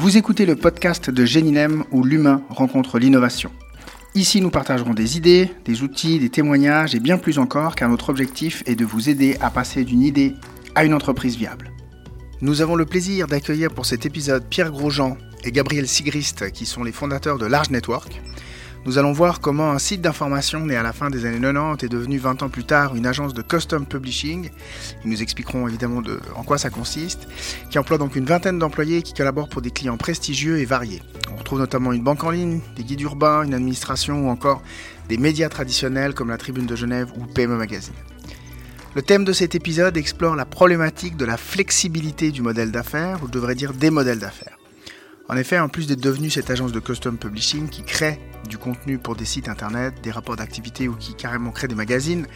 Vous écoutez le podcast de Géninem où l'humain rencontre l'innovation. Ici, nous partagerons des idées, des outils, des témoignages et bien plus encore car notre objectif est de vous aider à passer d'une idée à une entreprise viable. Nous avons le plaisir d'accueillir pour cet épisode Pierre Grosjean et Gabriel Sigrist qui sont les fondateurs de Large Network. Nous allons voir comment un site d'information né à la fin des années 90 est devenu 20 ans plus tard une agence de custom publishing. Ils nous expliqueront évidemment de, en quoi ça consiste, qui emploie donc une vingtaine d'employés qui collaborent pour des clients prestigieux et variés. On retrouve notamment une banque en ligne, des guides urbains, une administration ou encore des médias traditionnels comme la Tribune de Genève ou PME Magazine. Le thème de cet épisode explore la problématique de la flexibilité du modèle d'affaires, ou je devrais dire des modèles d'affaires. En effet, en plus d'être devenu cette agence de custom publishing qui crée du contenu pour des sites internet, des rapports d'activité ou qui carrément crée des magazines,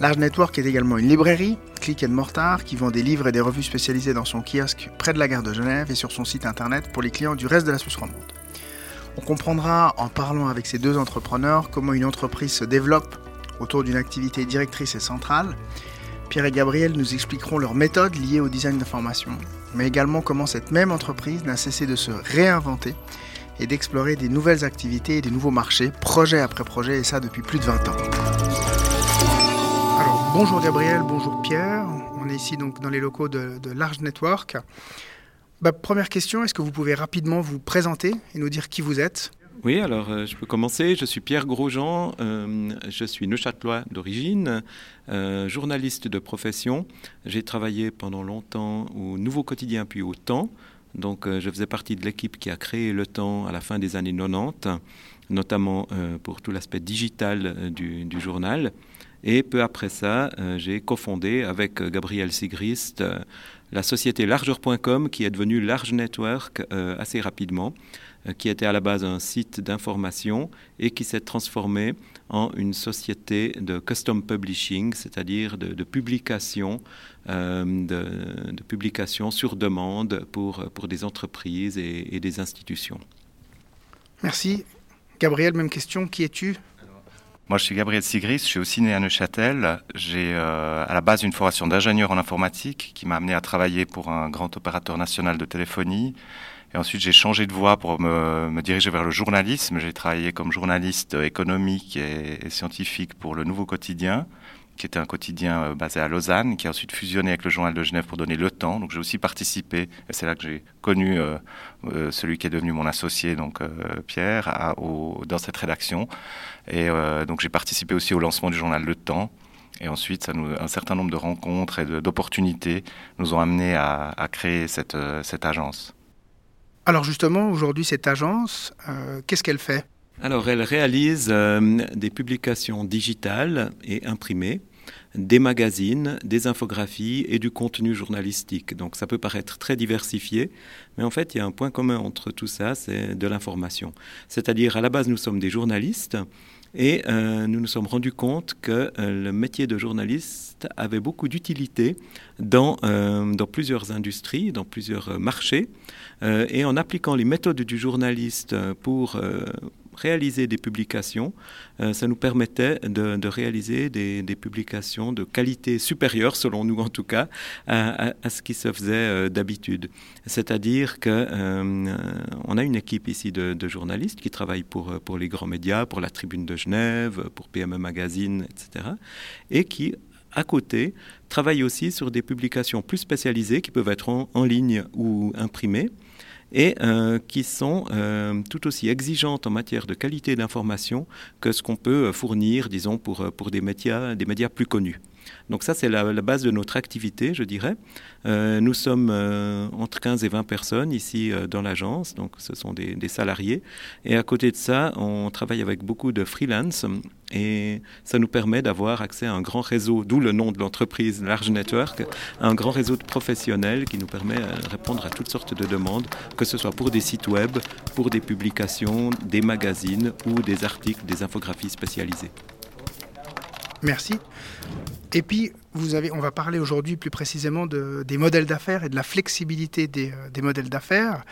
Large Network est également une librairie, Click and Mortar, qui vend des livres et des revues spécialisées dans son kiosque près de la gare de Genève et sur son site internet pour les clients du reste de la Suisse romande. On comprendra en parlant avec ces deux entrepreneurs comment une entreprise se développe autour d'une activité directrice et centrale. Pierre et Gabriel nous expliqueront leurs méthodes liées au design d'information, mais également comment cette même entreprise n'a cessé de se réinventer et d'explorer des nouvelles activités et des nouveaux marchés, projet après projet, et ça depuis plus de 20 ans. Alors, bonjour Gabriel, bonjour Pierre. On est ici donc dans les locaux de, Large Network. Bah, première question, est-ce que vous pouvez rapidement vous présenter et nous dire qui vous êtes? Oui, alors euh, je peux commencer. Je suis Pierre Grosjean, euh, je suis neuchâtelois d'origine, euh, journaliste de profession. J'ai travaillé pendant longtemps au Nouveau Quotidien puis au Temps. Donc je faisais partie de l'équipe qui a créé le Temps à la fin des années 90, notamment pour tout l'aspect digital du, du, journal. Et peu après ça, j'ai cofondé avec Gabriel Sigrist la société largeur.com qui est devenue Large Network assez rapidement. Euh, qui était à la base un site d'information et qui s'est transformé en une société de custom publishing, c'est-à-dire de, publication, euh, de, publication sur demande pour, pour des entreprises et, des institutions. Merci. Gabriel, même question. Qui es-tu? Moi, je suis Gabriel Sigris, je suis aussi né à Neuchâtel. J'ai euh, à la base une formation d'ingénieur en informatique qui m'a amené à travailler pour un grand opérateur national de téléphonie. Et ensuite, j'ai changé de voie pour me, diriger vers le journalisme. J'ai travaillé comme journaliste économique et, scientifique pour le Nouveau Quotidien, qui était un quotidien euh, basé à Lausanne, qui a ensuite fusionné avec le Journal de Genève pour donner Le Temps. Donc, j'ai aussi participé, et c'est là que j'ai connu euh, euh, celui qui est devenu mon associé, donc Pierre, dans cette rédaction. Et donc, j'ai participé aussi au lancement du journal Le Temps. Et ensuite, un certain nombre de rencontres et d'opportunités nous ont amenés à, créer cette agence. Alors justement, aujourd'hui, cette agence, euh, qu'est-ce qu'elle fait? Alors, elle réalise euh, des publications digitales et imprimées, des magazines, des infographies et du contenu journalistique. Donc ça peut paraître très diversifié, mais en fait, il y a un point commun entre tout ça, c'est de l'information. C'est-à-dire, à la base, nous sommes des journalistes. Et euh, nous nous sommes rendus compte que le métier de journaliste avait beaucoup d'utilité dans, dans plusieurs industries, dans plusieurs marchés. Euh, et en appliquant les méthodes du journaliste pour euh, réaliser des publications, euh, ça nous permettait de, réaliser des, publications de qualité supérieure, selon nous en tout cas, à, ce qui se faisait d'habitude. C'est-à-dire qu'on on a une équipe ici de, journalistes qui travaillent pour, pour les grands médias, pour la Tribune de Genève, pour PME Magazine, etc., et qui à côté, travaillent aussi sur des publications plus spécialisées qui peuvent être en ligne ou imprimées et euh, qui sont euh, tout aussi exigeantes en matière de qualité d'information que ce qu'on peut fournir, disons, pour, pour des, médias, des médias plus connus. Donc ça, c'est la, base de notre activité, je dirais. Euh, nous sommes euh, entre 15 et 20 personnes ici euh, dans l'agence, donc ce sont des, salariés. Et à côté de ça, on travaille avec beaucoup de freelance et ça nous permet d'avoir accès à un grand réseau, d'où le nom de l'entreprise Large Network, un grand réseau de professionnels qui nous permet de répondre à toutes sortes de demandes, que ce soit pour des sites web, pour des publications, des magazines ou des articles, des infographies spécialisées. Merci. Et puis, on va parler aujourd'hui plus précisément de, des modèles d'affaires et de la flexibilité des, euh, modèles d'affaires.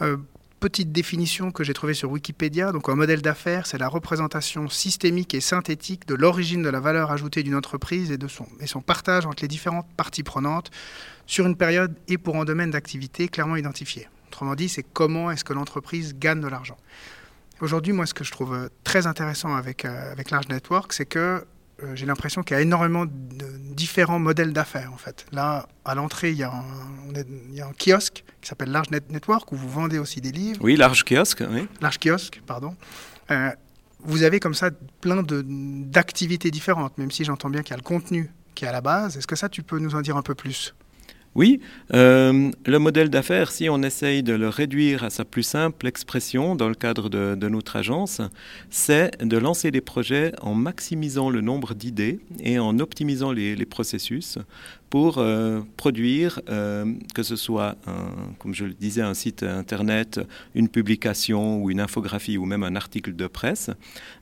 Euh, petite définition que j'ai trouvée sur Wikipédia. Donc, un modèle d'affaires, c'est la représentation systémique et synthétique de l'origine de la valeur ajoutée d'une entreprise et de son, partage entre les différentes parties prenantes sur une période et pour un domaine d'activité clairement identifié. Autrement dit, c'est comment est-ce que l'entreprise gagne de l'argent. Aujourd'hui, moi, ce que je trouve euh, très intéressant avec, Large Network, c'est que j'ai l'impression qu'il y a énormément de différents modèles d'affaires, en fait. Là, à l'entrée, il, y a un kiosque qui s'appelle Large Network, où vous vendez aussi des livres. Oui, Large Kiosque, oui. Large Kiosque, pardon. vous avez comme ça plein d'activités différentes, même si j'entends bien qu'il y a le contenu qui est à la base. Est-ce que ça, tu peux nous en dire un peu plus? Oui, euh, le modèle d'affaires, si on essaye de le réduire à sa plus simple expression dans le cadre de, notre agence, c'est de lancer des projets en maximisant le nombre d'idées et en optimisant les processus pour euh, produire, euh, que ce soit, comme je le disais, un site internet, une publication ou une infographie ou même un article de presse.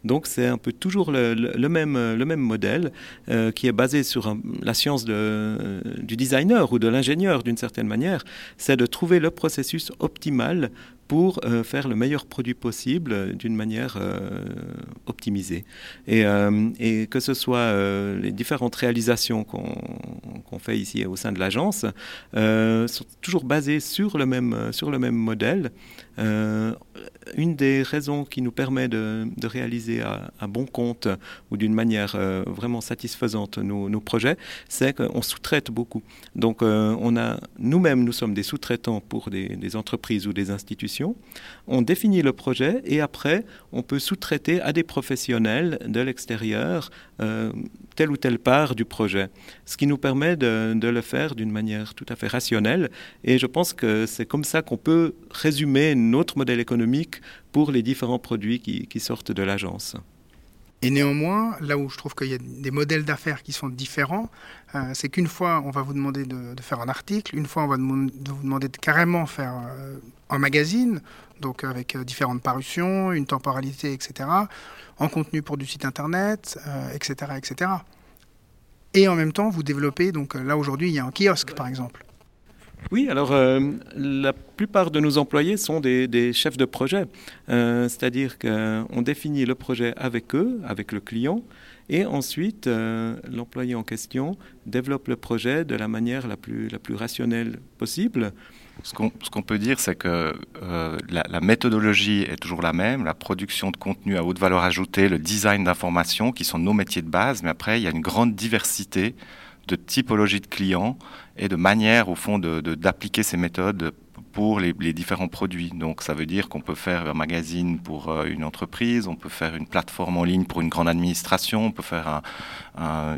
Donc c'est un peu toujours le, même, le même modèle euh, qui est basé sur la science du designer ou de l'ingénieur d'une certaine manière. C'est de trouver le processus optimal pour euh, faire le meilleur produit possible euh, d'une manière euh, optimisée. Et, et, que ce soit les différentes réalisations qu'on fait ici au sein de l'agence sont toujours basées sur le même, sur le même modèle une des raisons qui nous permet de, réaliser à, bon compte ou d'une manière euh, vraiment satisfaisante nos, projets, c'est qu'on sous-traite beaucoup. Donc euh, on a nous-mêmes, nous sommes des sous-traitants pour des, entreprises ou des institutions. On définit le projet et après, on peut sous-traiter à des professionnels de l'extérieur euh, telle ou telle part du projet, ce qui nous permet de, le faire d'une manière tout à fait rationnelle. Et je pense que c'est comme ça qu'on peut résumer notre modèle économique pour les différents produits qui, sortent de l'agence. Et néanmoins, là où je trouve qu'il y a des modèles d'affaires qui sont différents, euh, c'est qu'une fois, on va vous demander de, faire un article, une fois, on va vous demander de carrément faire euh, un magazine, donc avec euh, différentes parutions, une temporalité, etc., en contenu pour du site internet, etc., etc. Et en même temps, vous développez, donc là aujourd'hui, il y a un kiosque, par exemple. Oui, alors euh, la plupart de nos employés sont des, chefs de projet, euh, c'est-à-dire qu'on définit le projet avec eux, avec le client, et ensuite euh, l'employé en question développe le projet de la manière la plus, rationnelle possible. Ce qu'on peut dire, c'est que la, méthodologie est toujours la même, la production de contenu à haute valeur ajoutée, le design d'information, qui sont nos métiers de base, mais après, il y a une grande diversité de typologie de clients et de manière, au fond, d'appliquer ces méthodes pour les, différents produits. Donc ça veut dire qu'on peut faire un magazine pour euh, une entreprise, on peut faire une plateforme en ligne pour une grande administration, on peut faire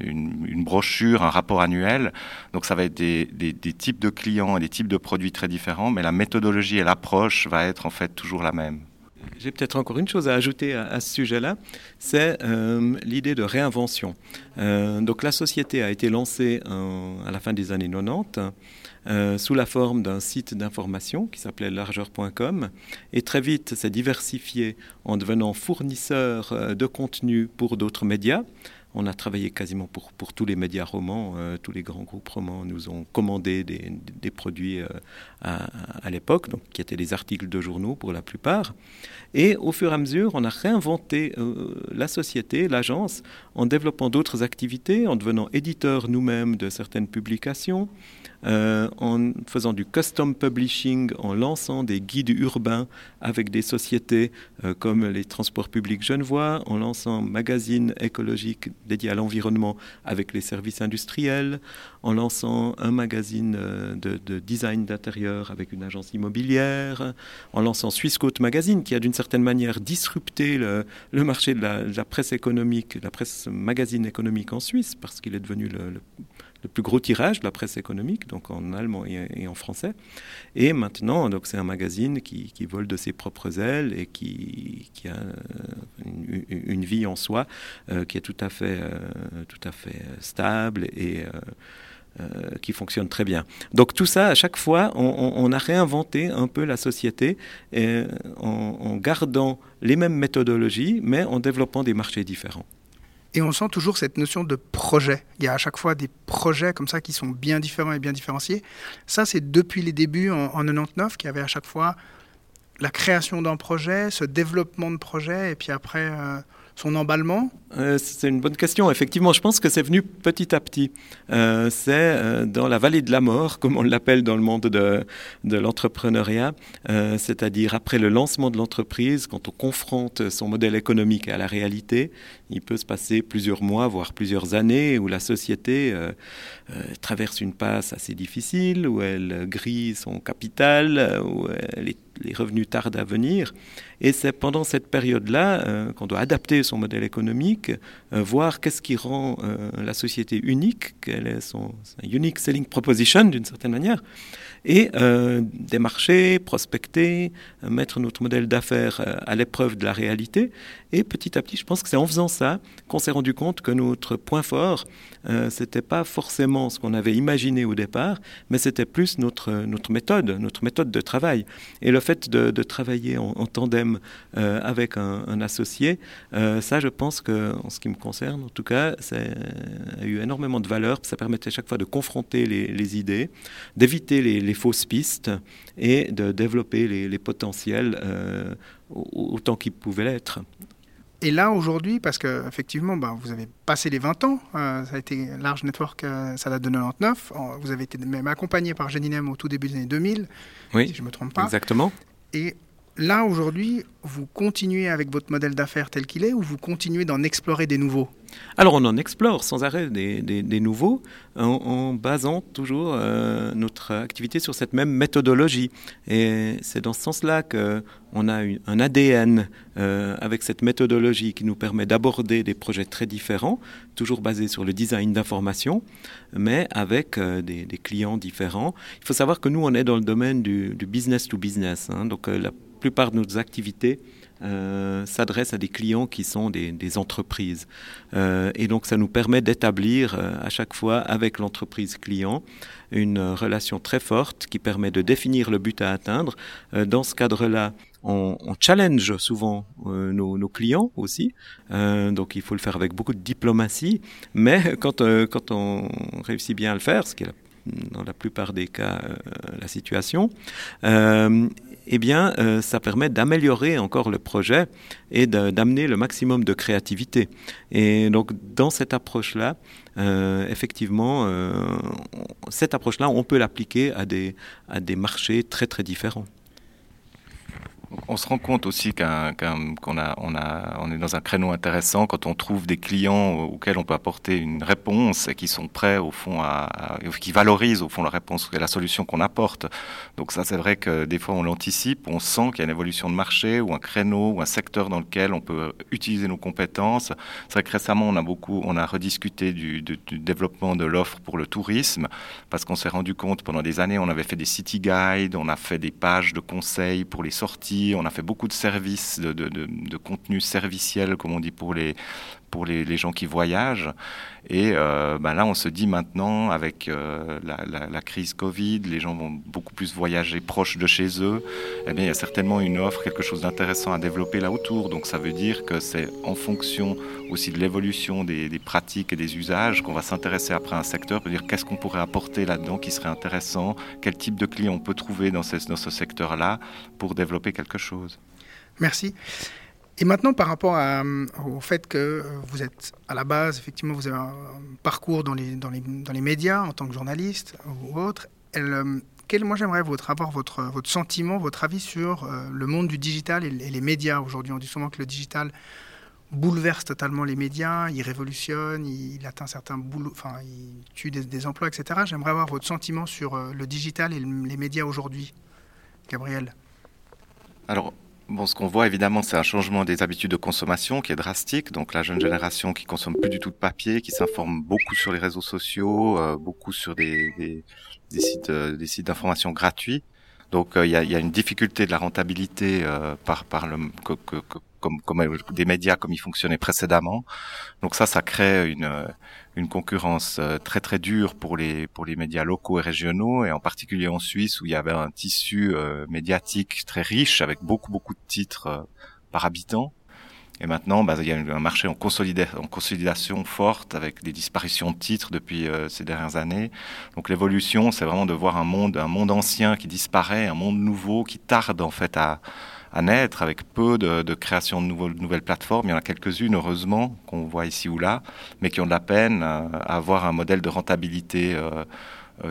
une, brochure, un rapport annuel. Donc ça va être des, des, types de clients et des types de produits très différents, mais la méthodologie et l'approche va être en fait toujours la même. J'ai peut-être encore une chose à ajouter à, ce sujet-là, c'est euh, l'idée de réinvention. Euh, donc la société a été lancée à la fin des années 90 euh, sous la forme d'un site d'information qui s'appelait largeur.com et très vite s'est diversifié en devenant fournisseur de contenu pour d'autres médias. On a travaillé quasiment pour, tous les médias romans, euh, tous les grands groupes romans nous ont commandé des, produits euh, à, l'époque, qui étaient des articles de journaux pour la plupart. Et au fur et à mesure, on a réinventé euh, la société, l'agence, en développant d'autres activités, en devenant éditeur nous-mêmes de certaines publications, euh, en faisant du custom publishing, en lançant des guides urbains avec des sociétés euh, comme les transports publics genevois, en lançant magazines écologiques dédiés à l'environnement avec les services industriels, en lançant un magazine euh, de, design d'intérieur avec une agence immobilière, en lançant Swissquote Magazine qui a d'une certaine manière disrupté le, marché de la, presse économique, la presse magazine économique en Suisse parce qu'il est devenu le plus gros tirage de la presse économique, donc en allemand et, en français. Et maintenant, donc c'est un magazine qui, vole de ses propres ailes et qui, a euh, une, vie en soi euh, qui est tout à fait, euh, tout à fait stable et qui fonctionne très bien. Donc tout ça, à chaque fois, on, a réinventé un peu la société en gardant les mêmes méthodologies, mais en développant des marchés différents. Et on sent toujours cette notion de projet. Il y a à chaque fois des projets comme ça qui sont bien différents et bien différenciés. Ça, c'est depuis les débuts en, 99 qu'il y avait à chaque fois la création d'un projet, ce développement de projet, et puis après euh, son emballement euh, C'est une bonne question. Effectivement, je pense que c'est venu petit à petit. Euh, c'est euh, dans la vallée de la mort, comme on l'appelle dans le monde de, l'entrepreneuriat, c'est-à-dire après le lancement de l'entreprise, quand on confronte son modèle économique à la réalité, il peut se passer plusieurs mois, voire plusieurs années, où la société traverse une passe assez difficile, où elle grille son capital, où les revenus tardent à venir. Et c'est pendant cette période-là qu'on doit adapter son modèle économique, euh, voir qu'est-ce qui rend euh, la société unique, quel est son, unique selling proposition d'une certaine manière, et euh, démarcher, prospecter, mettre notre modèle d'affaires à l'épreuve de la réalité. Et petit à petit, je pense que c'est en faisant ça qu'on s'est rendu compte que notre point fort, euh, c'était pas forcément ce qu'on avait imaginé au départ, mais c'était plus notre, notre méthode, notre méthode de travail. Et le fait de, travailler en, tandem euh, avec un, associé, euh, ça, je pense que, en ce qui me concerne, en tout cas, ça a eu énormément de valeur. Ça permettait chaque fois de confronter les, idées, d'éviter les, fausses pistes et de développer les, les potentiels euh, autant qu'ils pouvaient l'être. Et là, aujourd'hui, parce qu'effectivement, bah, vous avez passé les 20 ans, euh, ça a été Large Network, euh, ça date de 99, vous avez été même accompagné par Geninem au tout début des années 2000, oui, si je ne me trompe pas. Exactement. Et là, aujourd'hui, vous continuez avec votre modèle d'affaires tel qu'il est ou vous continuez d'en explorer des nouveaux? Alors on en explore sans arrêt des, des, nouveaux en, basant toujours euh, notre activité sur cette même méthodologie. Et c'est dans ce sens-là qu'on a un ADN euh, avec cette méthodologie qui nous permet d'aborder des projets très différents, toujours basés sur le design d'information, mais avec euh, des, clients différents. Il faut savoir que nous, on est dans le domaine du, business to business. Hein, donc plupart de nos activités euh, s'adresse à des clients qui sont des, entreprises. Euh, et donc ça nous permet d'établir euh, à chaque fois avec l'entreprise client une relation très forte qui permet de définir le but à atteindre. Euh, dans ce cadre-là, on, challenge souvent nos, clients aussi, donc il faut le faire avec beaucoup de diplomatie, mais quand, quand on réussit bien à le faire, ce qui est dans la plupart des cas la situation, eh bien, euh, ça permet d'améliorer encore le projet et d'amener le maximum de créativité. Et donc, dans cette approche-là, euh, effectivement, euh, cette approche-là, on peut l'appliquer à des, à des marchés très, très différents on se rend compte aussi qu'on est dans un créneau intéressant quand on trouve des clients auxquels on peut apporter une réponse et qui sont prêts au fond à, qui valorisent au fond la réponse et la solution qu'on apporte. Donc ça, c'est vrai que des fois on l'anticipe, on sent qu'il y a une évolution de marché ou un créneau ou un secteur dans lequel on peut utiliser nos compétences. C'est vrai que récemment on a beaucoup, on a rediscuté du, du, du développement de l'offre pour le tourisme parce qu'on s'est rendu compte pendant des années on avait fait des city guides, on a fait des pages de conseils pour les sorties on a fait beaucoup de services, de, de, de, contenu serviciel, comme on dit pour les, pour les, gens qui voyagent. Et euh, ben là, on se dit maintenant, avec euh, la, crise Covid, les gens vont beaucoup plus voyager proche de chez eux. Eh bien, il y a certainement une offre, quelque chose d'intéressant à développer là autour. Donc, ça veut dire que c'est en fonction aussi de l'évolution des, pratiques et des usages qu'on va s'intéresser après un secteur, pour dire qu'est-ce qu'on pourrait apporter là-dedans qui serait intéressant, quel type de client on peut trouver dans ce secteur-là pour développer quelque chose? Merci. Et maintenant, par rapport à, au fait que vous êtes à la base, effectivement, vous avez un parcours dans les, dans les, dans les médias en tant que journaliste ou autre. Elle, quel, moi, j'aimerais votre, avoir votre, votre sentiment, votre avis sur euh, le monde du digital et, les médias aujourd'hui. On dit souvent que le digital bouleverse totalement les médias, il révolutionne, il, atteint certains boulots, enfin, il tue des, emplois, etc. J'aimerais avoir votre sentiment sur euh, le digital et le, les médias aujourd'hui, Gabriel. Alors, Bon, ce qu'on voit évidemment, c'est un changement des habitudes de consommation qui est drastique. Donc la jeune génération qui consomme plus du tout de papier, qui s'informe beaucoup sur les réseaux sociaux, euh, beaucoup sur des, des, sites, euh, des sites d'information gratuits. Donc il euh, y, y, a, une difficulté de la rentabilité euh, par, par le, que, que, que, comme, comme des médias comme ils fonctionnaient précédemment. Donc ça, ça crée une, une concurrence euh, très très dure pour les pour les médias locaux et régionaux et en particulier en Suisse où il y avait un tissu euh, médiatique très riche avec beaucoup beaucoup de titres euh, par habitant. Et maintenant, bah, il y a un marché en, consolida en consolidation forte avec des disparitions de titres depuis ces dernières années. Donc l'évolution, c'est vraiment de voir un monde, un monde ancien qui disparaît, un monde nouveau qui tarde en fait à, à naître, avec peu de, création de, nouvelles plateformes. Il y en a quelques-unes, heureusement, qu'on voit ici ou là, mais qui ont de la peine à avoir un modèle de rentabilité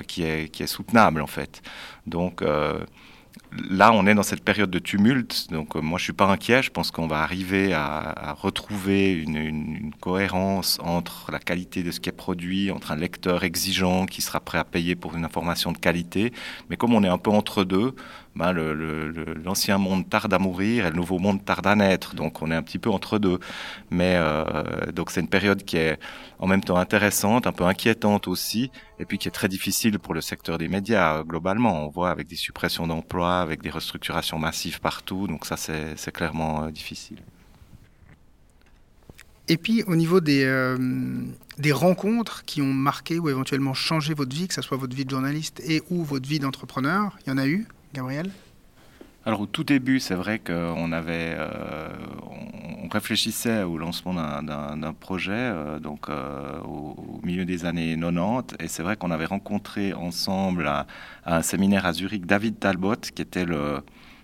qui, est, qui est soutenable, en fait. Donc, là, on est dans cette période de tumulte. Donc, euh, moi, je suis pas inquiet. Je pense qu'on va arriver à, retrouver une, cohérence entre la qualité de ce qui est produit, entre un lecteur exigeant qui sera prêt à payer pour une information de qualité. Mais comme on est un peu entre deux, ben, l'ancien monde tarde à mourir et le nouveau monde tarde à naître. Donc, on est un petit peu entre deux. Mais euh, donc, c'est une période qui est en même temps intéressante, un peu inquiétante aussi, et puis qui est très difficile pour le secteur des médias globalement. On voit avec des suppressions d'emplois, avec des restructurations massives partout, donc ça c'est clairement euh, difficile. Et puis au niveau des, euh, des rencontres qui ont marqué ou éventuellement changé votre vie, que ce soit votre vie de journaliste et ou votre vie d'entrepreneur, il y en a eu, Gabriel? Alors au tout début, c'est vrai qu'on avait, euh, on réfléchissait au lancement d'un projet, euh, donc euh, au, milieu des années 90, et c'est vrai qu'on avait rencontré ensemble à, un séminaire à Zurich David Talbot, qui était le,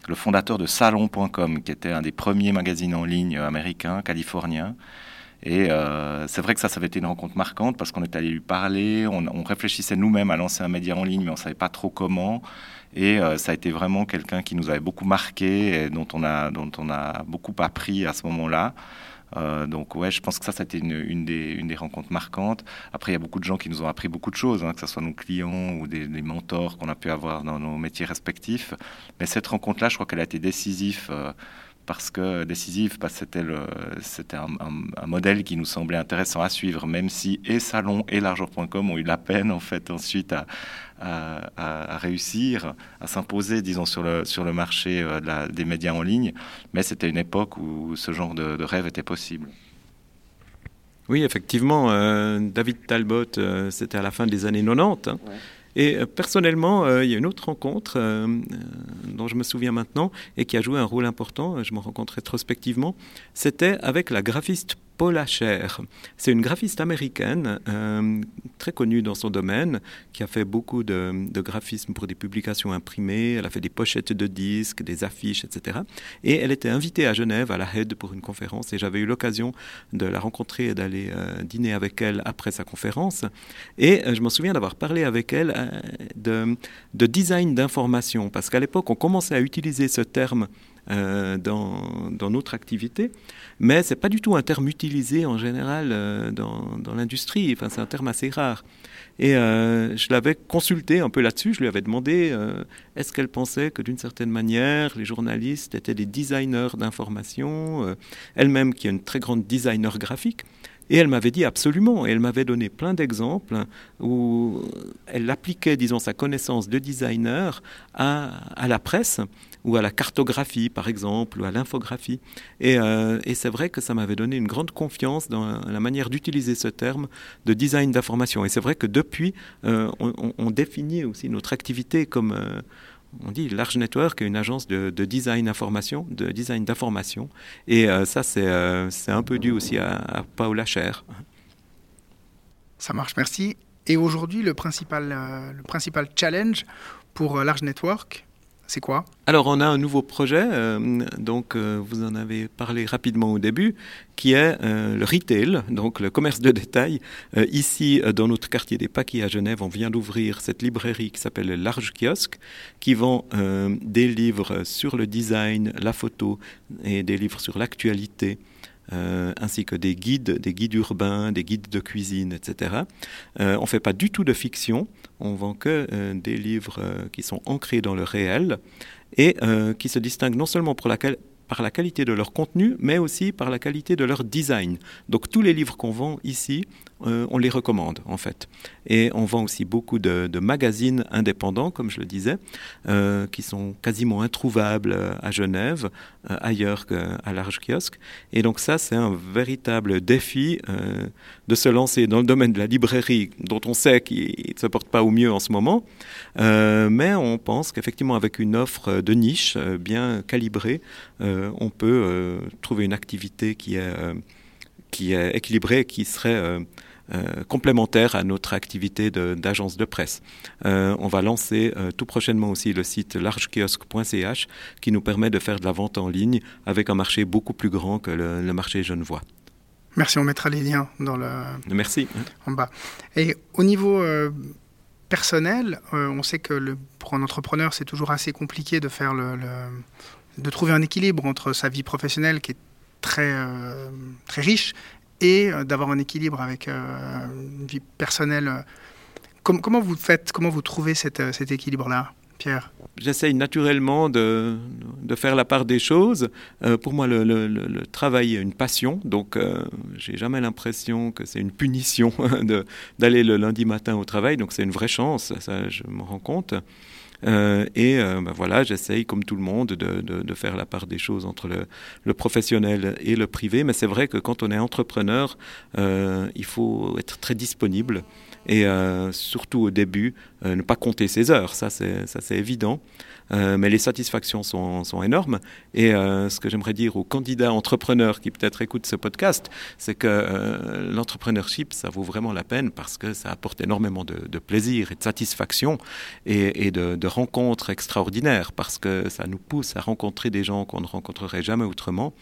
le fondateur de Salon.com, qui était un des premiers magazines en ligne américains, californiens. Et c'est vrai que ça, ça avait été une rencontre marquante parce qu'on est allé lui parler, on, on réfléchissait nous-mêmes à lancer un média en ligne, mais on ne savait pas trop comment. Et euh, ça a été vraiment quelqu'un qui nous avait beaucoup marqué et dont on a, dont on a beaucoup appris à ce moment-là. Euh, donc ouais, je pense que ça, été une, une, des, une, des, rencontres marquantes. Après, il y a beaucoup de gens qui nous ont appris beaucoup de choses, hein, que ce soit nos clients ou des, des mentors qu'on a pu avoir dans nos métiers respectifs. Mais cette rencontre-là, je crois qu'elle a été décisive. Euh, parce que décisive, parce que c'était, le, c'était un, un, modèle qui nous semblait intéressant à suivre, même si et Salon et Largeur.com ont eu la peine en fait ensuite à, à, réussir, à s'imposer, disons, sur le, sur le marché euh, des médias en ligne. Mais c'était une époque où ce genre de, rêve était possible. Oui, effectivement, euh, David Talbot, euh, c'était à la fin des années 90. Hein. Et personnellement, il y a une autre rencontre dont je me souviens maintenant et qui a joué un rôle important, je m'en rencontre rétrospectivement, c'était avec la graphiste Paula Scher. C'est une graphiste américaine euh, très connue dans son domaine qui a fait beaucoup de, graphismes pour des publications imprimées. Elle a fait des pochettes de disques, des affiches, etc. Et elle était invitée à Genève à la HED pour une conférence et j'avais eu l'occasion de la rencontrer et d'aller euh, dîner avec elle après sa conférence. Et euh, je m'en souviens d'avoir parlé avec elle de, de design d'information parce qu'à l'époque on commençait à utiliser ce terme euh, dans, notre activité, mais c'est pas du tout un terme utilisé en général euh, dans, l'industrie. Enfin, c'est un terme assez rare. Et euh, je l'avais consulté un peu là-dessus. Je lui avais demandé est-ce qu'elle pensait que d'une certaine manière, les journalistes étaient des designers d'information, elle-même qui est une très grande designer graphique. Et elle m'avait dit absolument, et elle m'avait donné plein d'exemples où elle appliquait, disons, sa connaissance de designer à la presse ou à la cartographie, par exemple, ou à l'infographie. Et, euh, et c'est vrai que ça m'avait donné une grande confiance dans la manière d'utiliser ce terme de design d'information. Et c'est vrai que depuis, euh, on, définit aussi notre activité comme... Euh, on dit Large Network est une agence de, de design information, de design d'information, et ça c'est un peu dû aussi à, à Paula Scher. Ça marche, merci. Et aujourd'hui, le principal, le principal challenge pour Large Network, c'est quoi? Alors on a un nouveau projet, euh, donc euh, vous en avez parlé rapidement au début, qui est euh, le retail, donc le commerce de détail. ici, dans notre quartier des Paquis à Genève, on vient d'ouvrir cette librairie qui s'appelle le Large Kiosque, qui vend des livres sur le design, la photo et des livres sur l'actualité. Euh, ainsi que des guides, des guides urbains, des guides de cuisine, etc. Euh, on ne fait pas du tout de fiction, on vend que euh, des livres qui sont ancrés dans le réel et qui se distinguent non seulement par la qualité de leur contenu, mais aussi par la qualité de leur design. Donc tous les livres qu'on vend ici, euh, on les recommande en fait. Et on vend aussi beaucoup de, magazines indépendants, comme je le disais, euh, qui sont quasiment introuvables euh, à Genève, ailleurs qu'à Large Kiosque. Et donc ça, c'est un véritable défi de se lancer dans le domaine de la librairie, dont on sait qu'il ne se porte pas au mieux en ce moment. mais on pense qu'effectivement, avec une offre de niche bien calibrée, on peut trouver une activité qui est, qui est qui serait complémentaire à notre activité d'agence de, presse. on va lancer tout prochainement aussi le site largekiosque.ch qui nous permet de faire de la vente en ligne avec un marché beaucoup plus grand que le, le marché genevois. Merci, on mettra les liens dans le. Merci. En bas. Et au niveau euh, personnel, euh, on sait que le, pour un entrepreneur, c'est toujours assez compliqué de faire le, de trouver un équilibre entre sa vie professionnelle qui est très euh, très riche et d'avoir un équilibre avec une vie personnelle. comment vous faites, comment vous trouvez cet équilibre-là Pierre? J'essaye naturellement de, faire la part des choses. Euh, pour moi, le, le, travail est une passion, donc euh, j'ai jamais l'impression que c'est une punition d'aller le lundi matin au travail, donc c'est une vraie chance, ça je me rends compte. Euh, et ben voilà, j'essaye, comme tout le monde, de, faire la part des choses entre le, professionnel et le privé. Mais c'est vrai que quand on est entrepreneur, il faut être très disponible et euh, surtout au début, euh, ne pas compter ses heures, ça c'est évident. Euh, mais les satisfactions sont, énormes. Et euh, ce que j'aimerais dire aux candidats entrepreneurs qui peut-être écoutent ce podcast, c'est que euh, l'entrepreneurship, ça vaut vraiment la peine parce que ça apporte énormément de, plaisir et de satisfaction et, de, rencontres extraordinaires parce que ça nous pousse à rencontrer des gens qu'on ne rencontrerait jamais autrement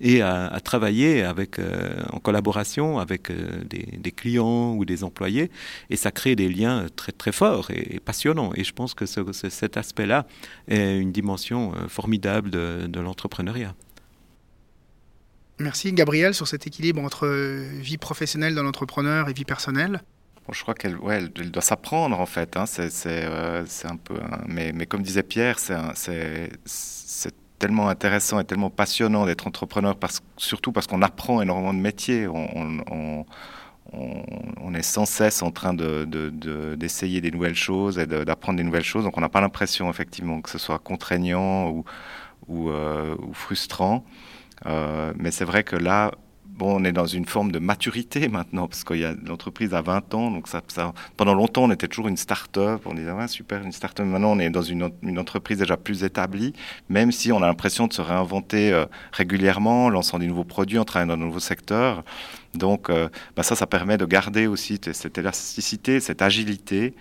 et à, à travailler avec, euh, en collaboration avec euh, des, des, clients ou des employés. Et ça crée des liens très, très forts et, et passionnants. Et je pense que ce, cet aspect-là, est une dimension euh, formidable de, de l'entrepreneuriat. Merci Gabriel sur cet équilibre entre vie professionnelle de l'entrepreneur et vie personnelle. Bon, je crois qu'elle ouais, elle doit s'apprendre en fait. Hein. C'est euh, un peu, mais, comme disait Pierre, c'est tellement intéressant et tellement passionnant d'être entrepreneur, parce, surtout parce qu'on apprend énormément de métiers. On, on, est sans cesse en train d'essayer de, de, des nouvelles choses et d'apprendre des nouvelles choses. Donc on n'a pas l'impression effectivement que ce soit contraignant ou, ou, euh, frustrant. Euh, mais c'est vrai que là, bon, on est dans une forme de maturité maintenant, parce qu'il y a l'entreprise à 20 ans, donc ça, ça, pendant longtemps on était toujours une start-up, on disait ouais, super une start-up. Maintenant on est dans une, entreprise déjà plus établie, même si on a l'impression de se réinventer euh, régulièrement, lançant des nouveaux produits, en travaillant dans de nouveaux secteurs. Donc euh, bah ça, ça permet de garder aussi cette élasticité, cette agilité.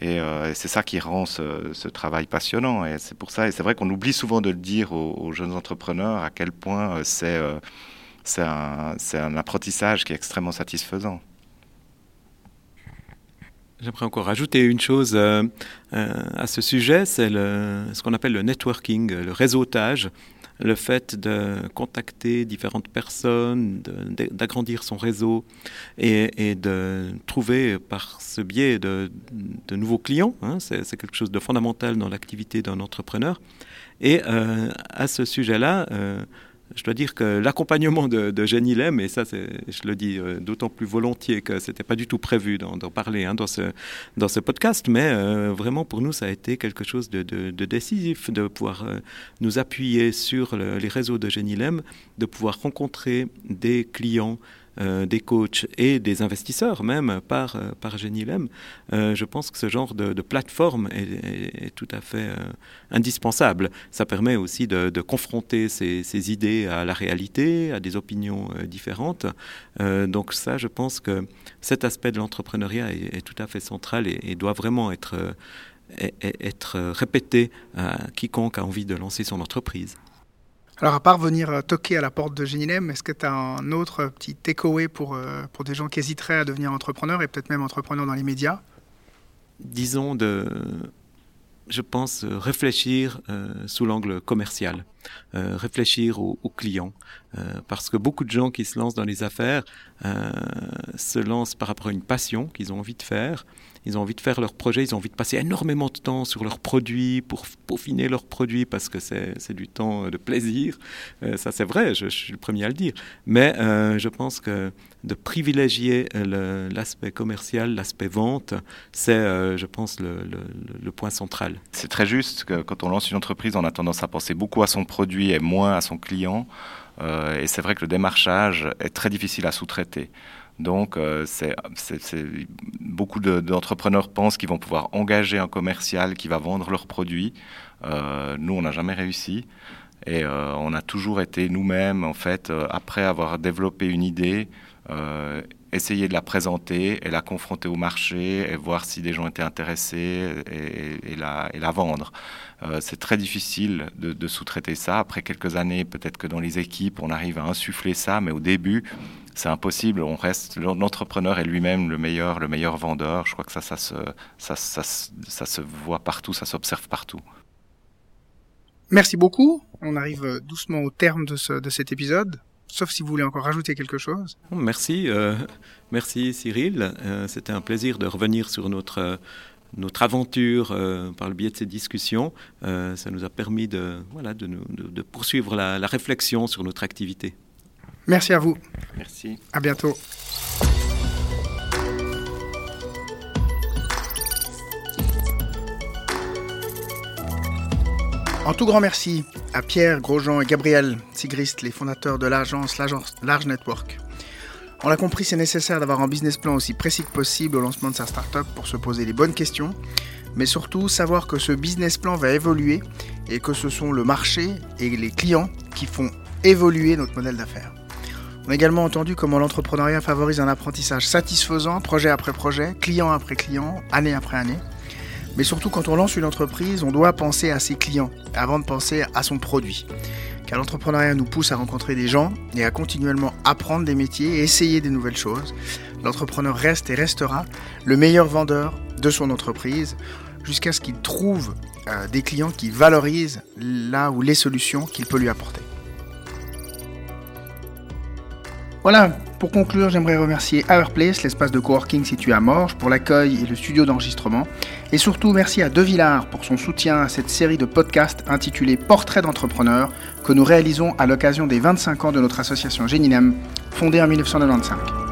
Et euh, c'est ça qui rend ce, travail passionnant. Et c'est pour ça, et c'est vrai qu'on oublie souvent de le dire aux, jeunes entrepreneurs à quel point c'est c'est un, apprentissage qui est extrêmement satisfaisant. J'aimerais encore ajouter une chose euh, euh, à ce sujet, c'est ce qu'on appelle le networking, le réseautage le fait de contacter différentes personnes, d'agrandir son réseau et, de trouver par ce biais de, nouveaux clients, hein, c'est quelque chose de fondamental dans l'activité d'un entrepreneur. Et euh, à ce sujet-là, je dois dire que l'accompagnement de, de et ça, je le dis euh, d'autant plus volontiers que ce n'était pas du tout prévu d'en parler hein, dans, ce, dans ce podcast, mais euh, vraiment pour nous, ça a été quelque chose de, décisif de pouvoir euh, nous appuyer sur le, les réseaux de Jenny de pouvoir rencontrer des clients des coachs et des investisseurs même par, euh, par Genilem, euh, je pense que ce genre de, plateforme est, tout à fait euh, indispensable. Ça permet aussi de, confronter ces, idées à la réalité, à des opinions euh, différentes. Euh, donc ça, je pense que cet aspect de l'entrepreneuriat est, est, tout à fait central et, et doit vraiment être, être répété à quiconque a envie de lancer son entreprise. Alors, à part venir euh, toquer à la porte de Genilem, est-ce que tu as un autre petit takeaway pour, euh, pour des gens qui hésiteraient à devenir entrepreneurs et peut-être même entrepreneurs dans les médias? Disons de, je pense, réfléchir euh, sous l'angle commercial, euh, réfléchir aux, aux clients, euh, parce que beaucoup de gens qui se lancent dans les affaires se lancent par rapport à une passion qu'ils ont envie de faire, ils ont envie de faire leur projet, ils ont envie de passer énormément de temps sur leurs produits pour peaufiner leurs produits parce que c'est du temps de plaisir. Euh, ça, c'est vrai, je, suis le premier à le dire. Mais euh, je pense que de privilégier l'aspect commercial, l'aspect vente, c'est, euh, je pense, le, le, point central. C'est très juste que quand on lance une entreprise, on a tendance à penser beaucoup à son produit et moins à son client. Euh, et c'est vrai que le démarchage est très difficile à sous-traiter. Donc, euh, c'est, beaucoup de, d'entrepreneurs pensent qu'ils vont pouvoir engager un commercial qui va vendre leurs produits. Euh, nous, on n'a jamais réussi. Et euh, on a toujours été nous-mêmes, en fait, euh, après avoir développé une idée, euh, essayer de la présenter et la confronter au marché et voir si des gens étaient intéressés et, la, vendre. Euh, c'est très difficile de, sous-traiter ça. Après quelques années, peut-être que dans les équipes, on arrive à insuffler ça, mais au début, c'est impossible. On reste l'entrepreneur est lui-même le meilleur, le meilleur vendeur. Je crois que ça, ça se, voit partout, ça s'observe partout. Merci beaucoup. On arrive doucement au terme de cet épisode sauf si vous voulez encore rajouter quelque chose. Merci, euh, merci Cyril. Euh, c'était un plaisir de revenir sur notre, notre aventure euh, par le biais de ces discussions. ça nous a permis de, voilà, de, de poursuivre la, la réflexion sur notre activité. Merci à vous. Merci. À bientôt. En tout grand merci à Pierre Grosjean et Gabriel Sigrist, les fondateurs de l'agence Large Network. On l'a compris, c'est nécessaire d'avoir un business plan aussi précis que possible au lancement de sa startup pour se poser les bonnes questions, mais surtout savoir que ce business plan va évoluer et que ce sont le marché et les clients qui font évoluer notre modèle d'affaires. On a également entendu comment l'entrepreneuriat favorise un apprentissage satisfaisant, projet après projet, client après client, année après année. Mais surtout, quand on lance une entreprise, on doit penser à ses clients avant de penser à son produit. Car l'entrepreneuriat nous pousse à rencontrer des gens et à continuellement apprendre des métiers et essayer des nouvelles choses. L'entrepreneur reste et restera le meilleur vendeur de son entreprise jusqu'à ce qu'il trouve euh, des clients qui valorisent là ou les solutions qu'il peut lui apporter. Voilà, pour conclure, j'aimerais remercier Hourplace, l'espace de coworking situé à Morges, pour l'accueil et le studio d'enregistrement. Et surtout, merci à De Villard pour son soutien à cette série de podcasts intitulée Portrait d'entrepreneur que nous réalisons à l'occasion des 25 ans de notre association Géninem, fondée en 1995.